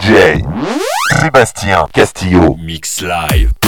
DJ Sébastien Castillo. Mix Live.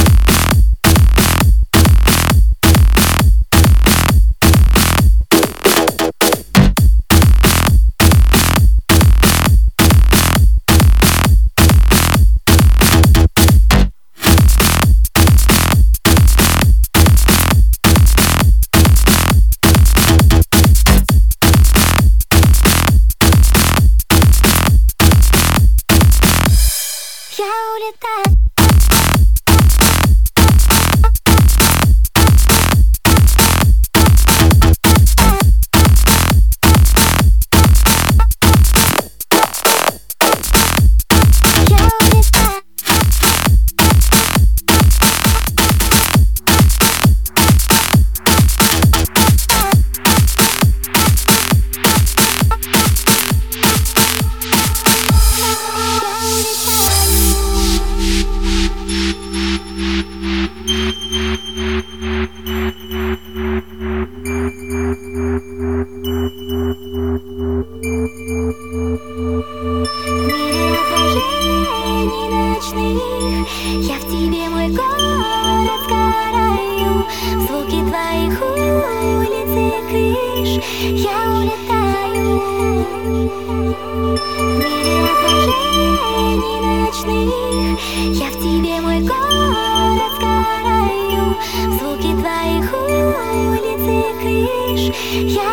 Yeah.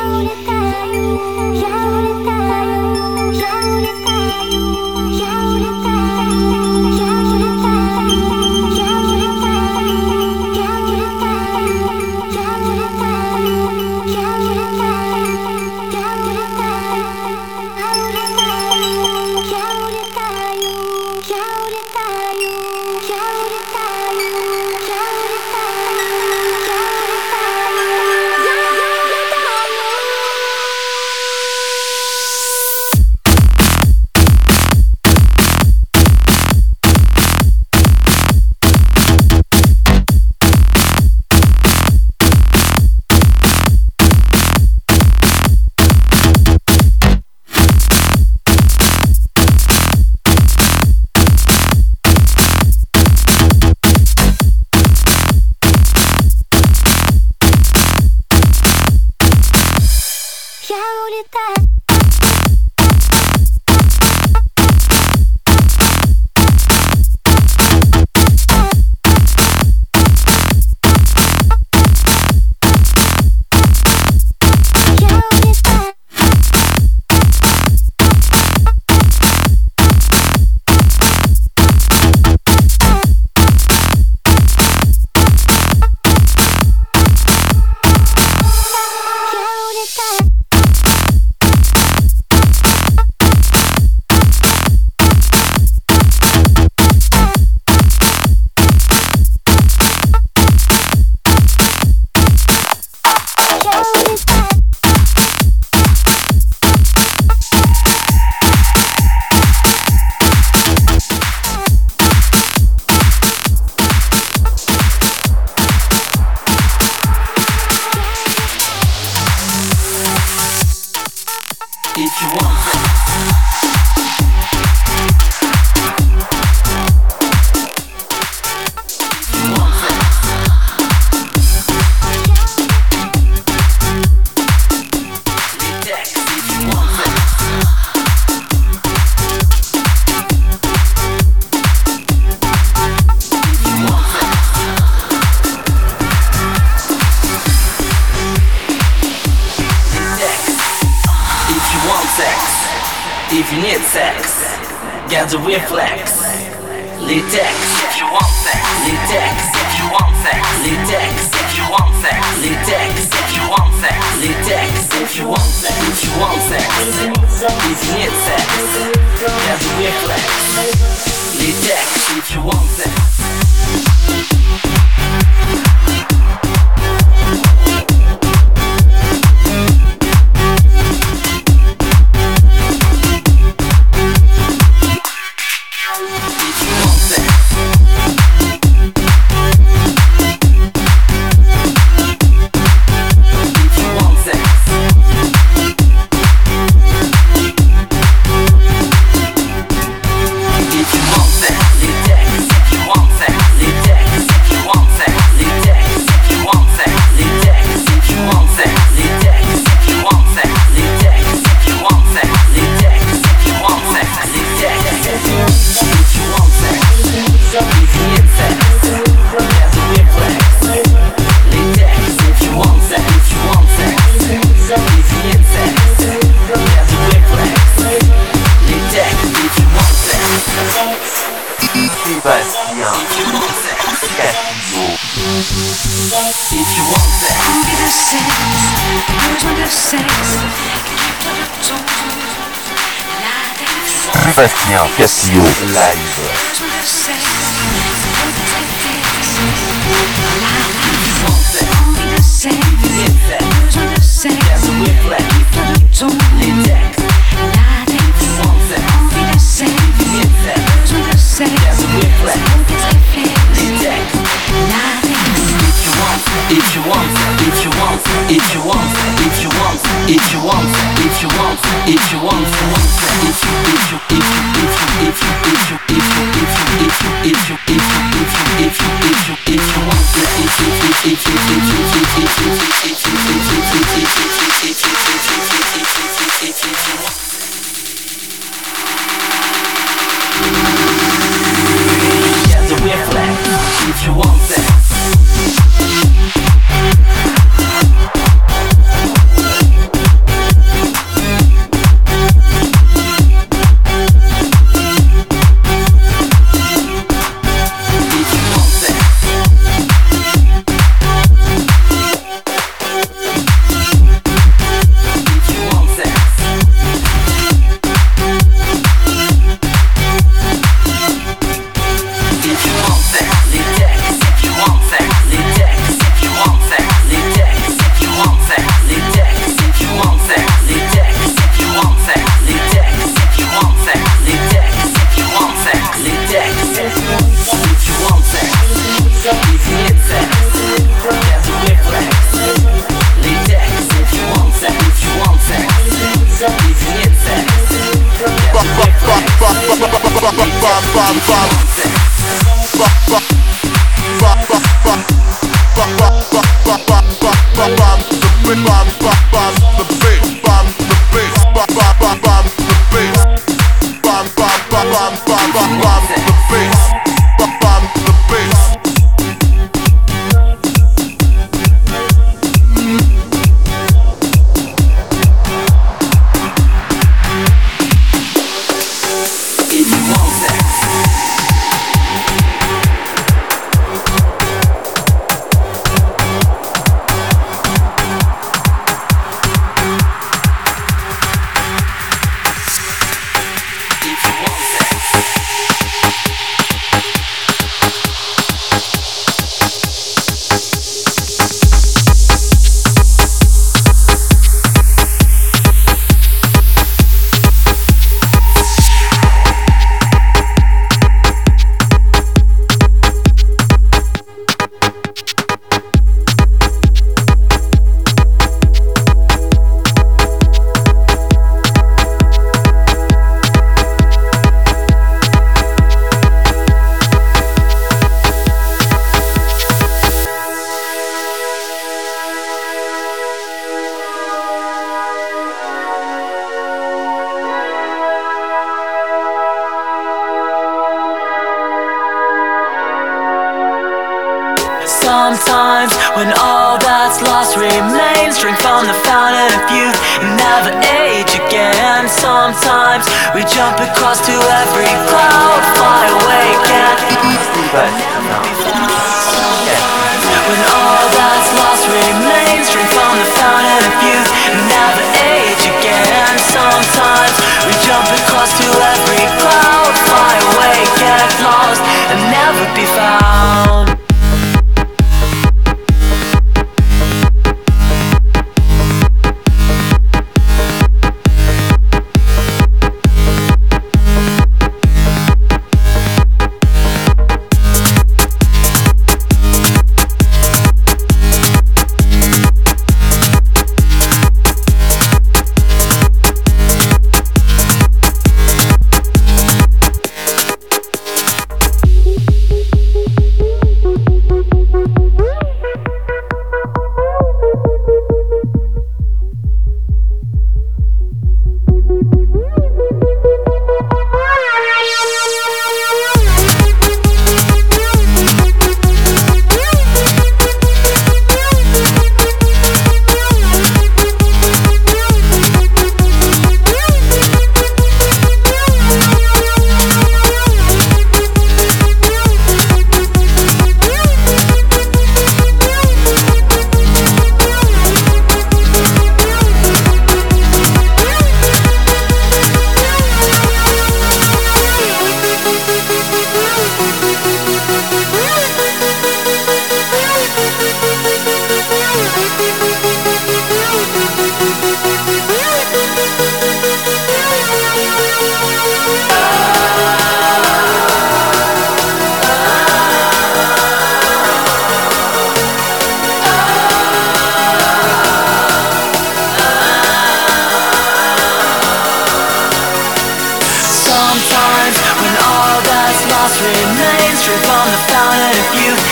the fountain of youth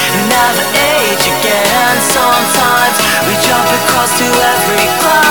age again. Sometimes we jump across to every cloud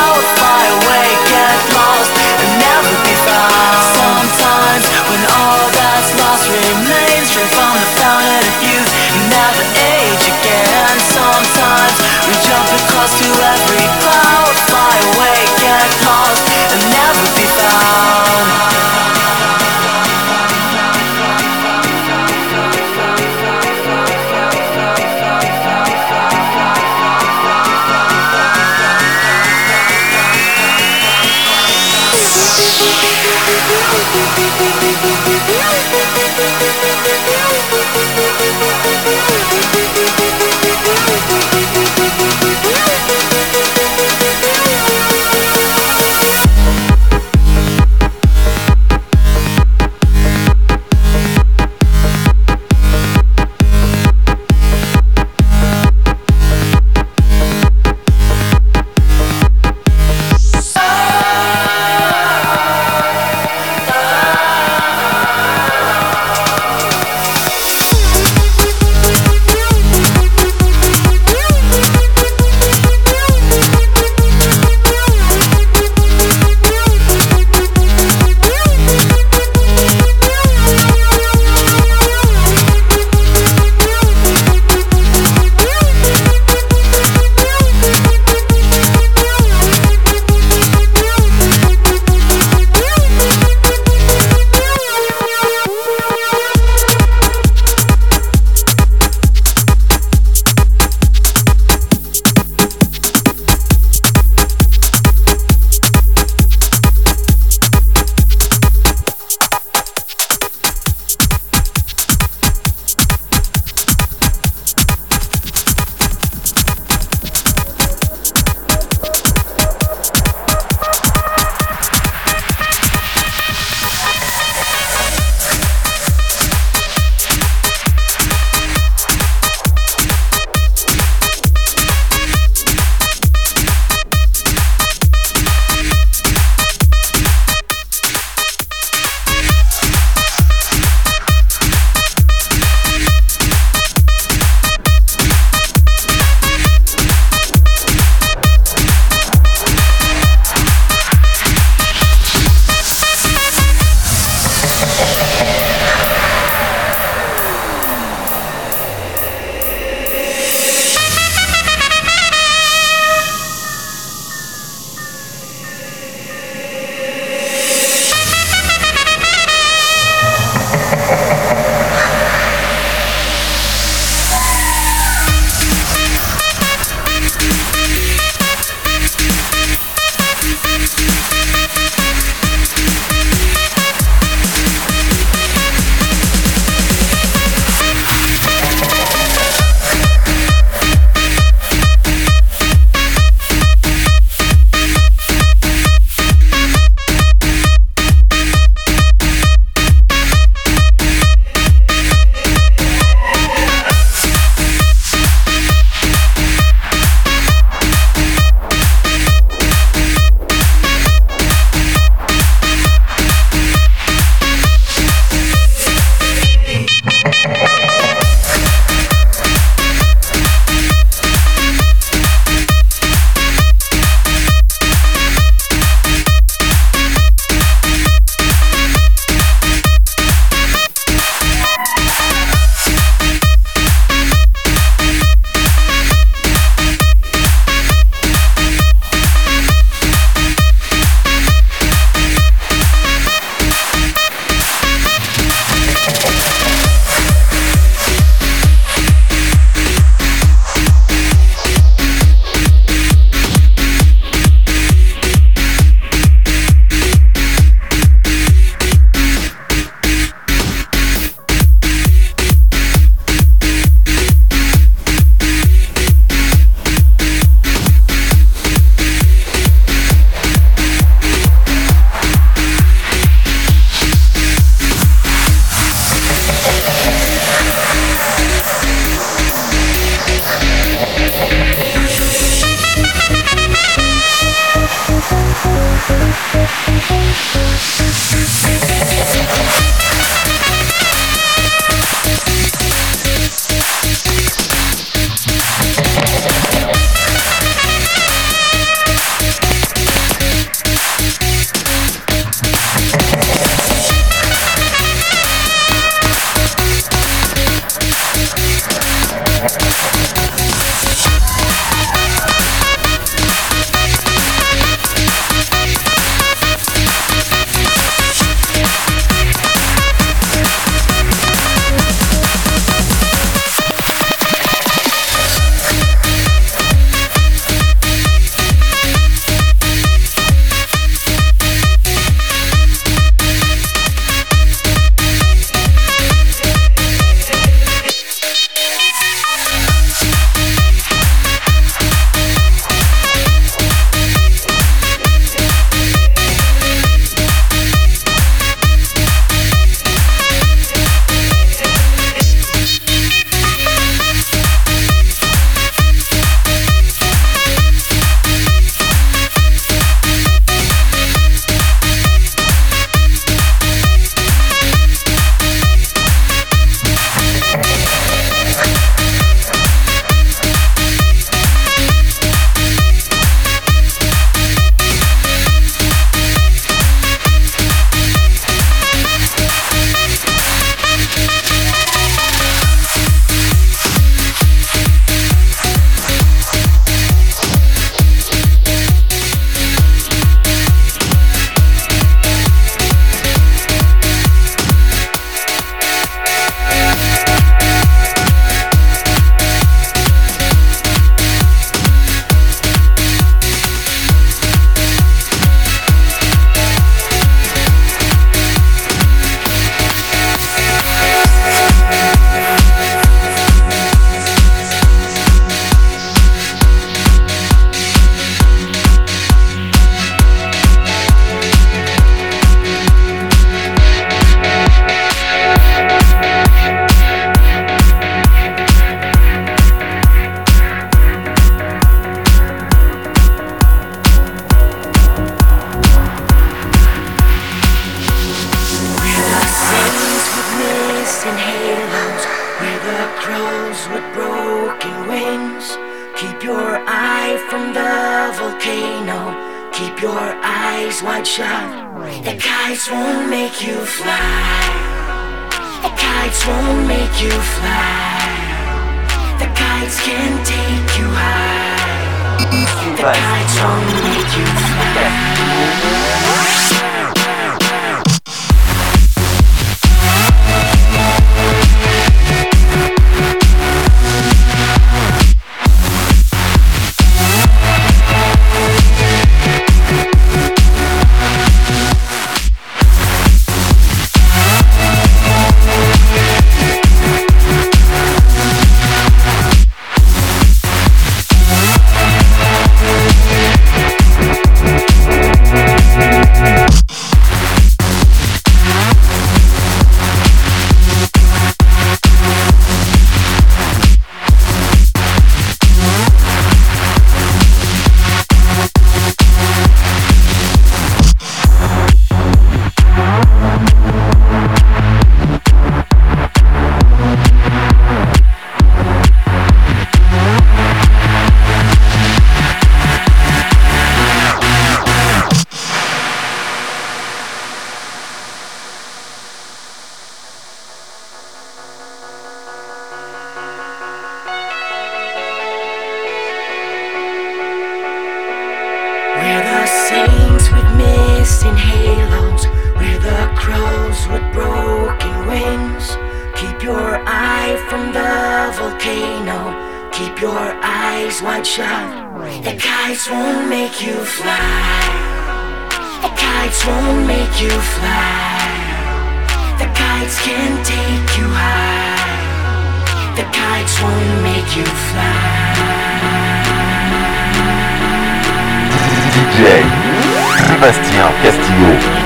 Sébastien Castillo.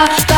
Yeah.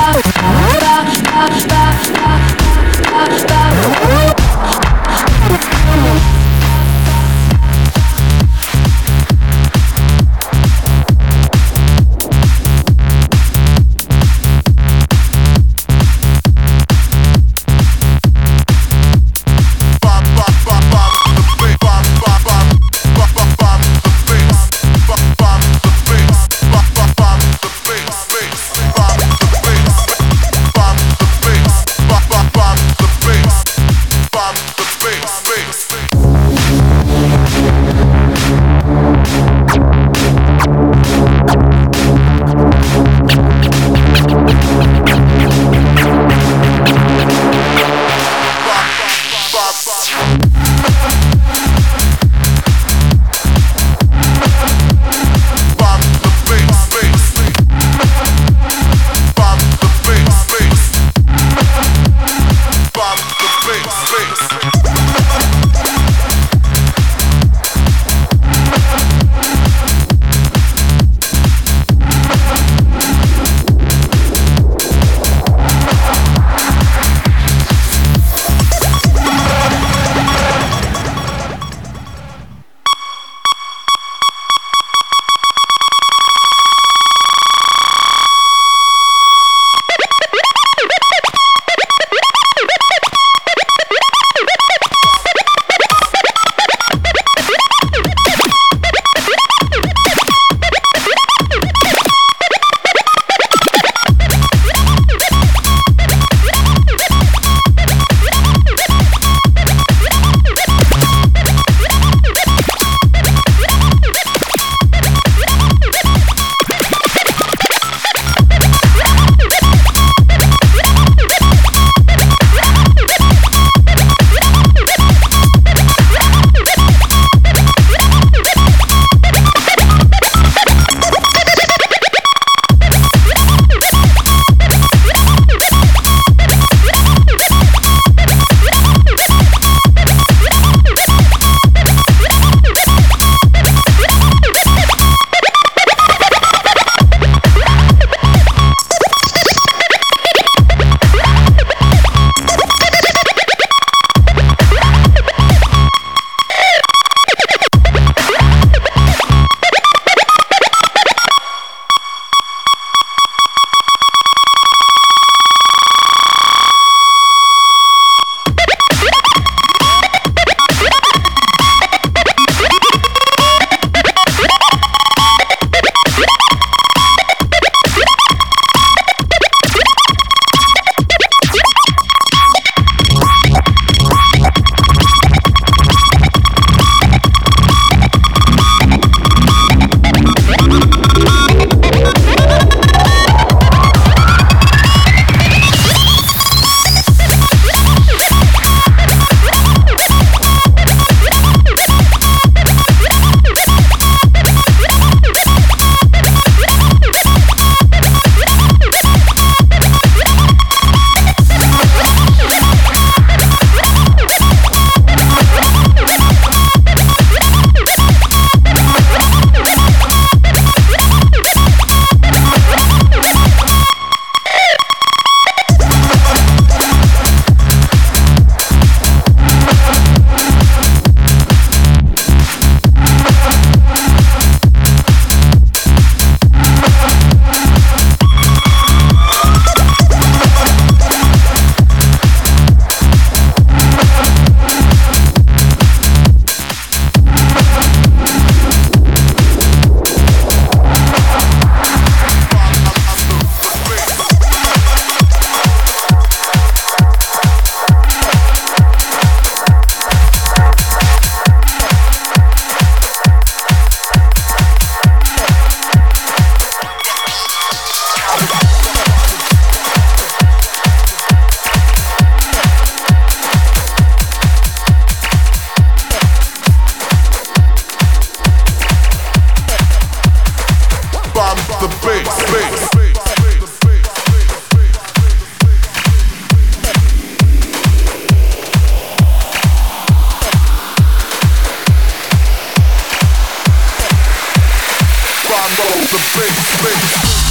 break, break.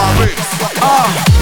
Paris. Ah. Uh.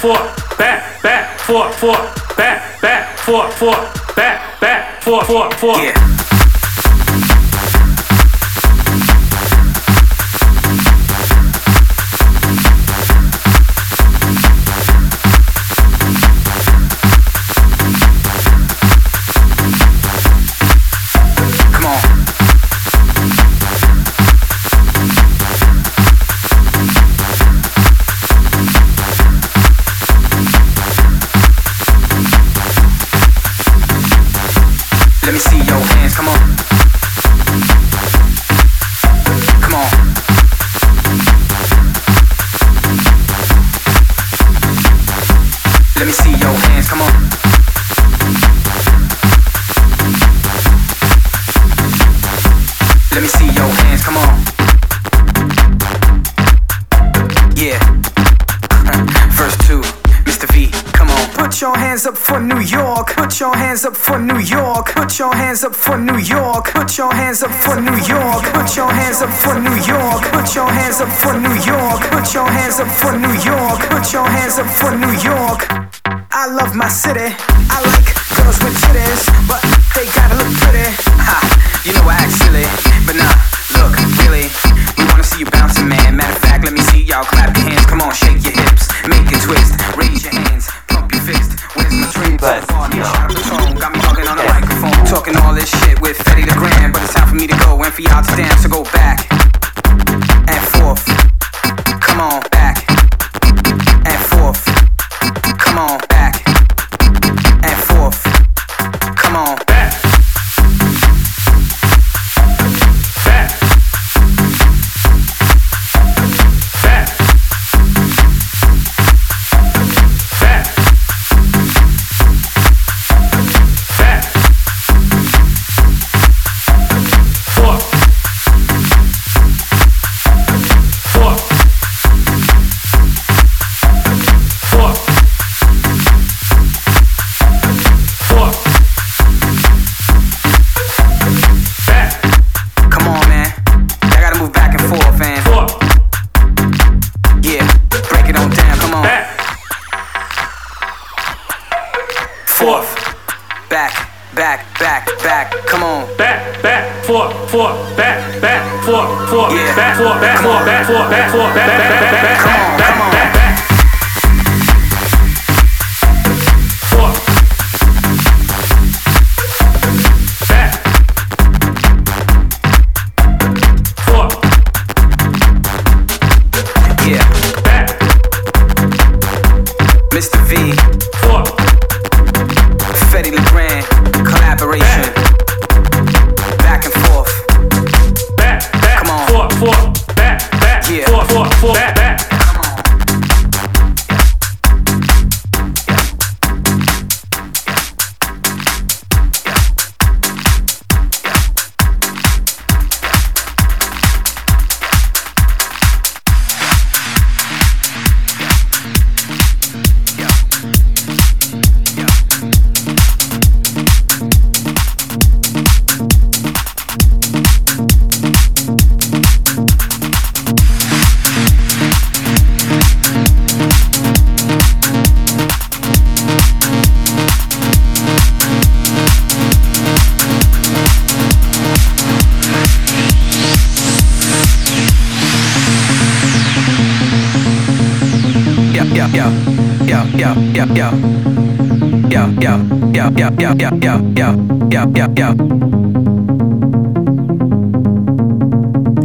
Four, back, back, forth, forth, back, back, forth, forth, back, back, forth, forth, forth. Yeah. Hands up for New York. Put your hands up for New York. Put your hands up for New York. Put your hands up for New York. Put your hands up for New York. Put your hands up for New York. Put your hands up for New York. Put your hands up for New York. I love my city. I like girls with titties, but they gotta look pretty. Ha, you know I act silly, but nah, look, really, we wanna see you bouncing, man. Matter of fact, let me see y'all clap talking all this shit with Fetty the Grand, but it's time for me to go and y'all to dance. So go back forward, forward, back, back, forward, forward, back, forward, back, forward, back, four, back, forward, back, back, back, back.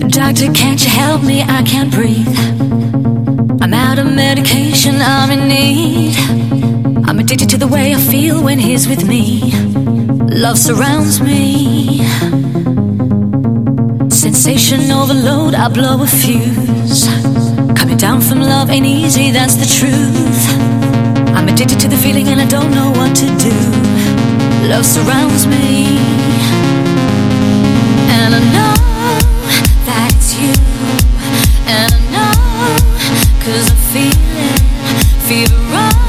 Doctor, can't you help me? I can't breathe. I'm out of medication, I'm in need. I'm addicted to the way I feel when he's with me. Love surrounds me. Sensation overload, I blow a fuse. Coming down from love ain't easy, that's the truth. I'm addicted to the feeling and I don't know what to do. Love surrounds me, and I know that it's you, and I know, cause I feel it, fever.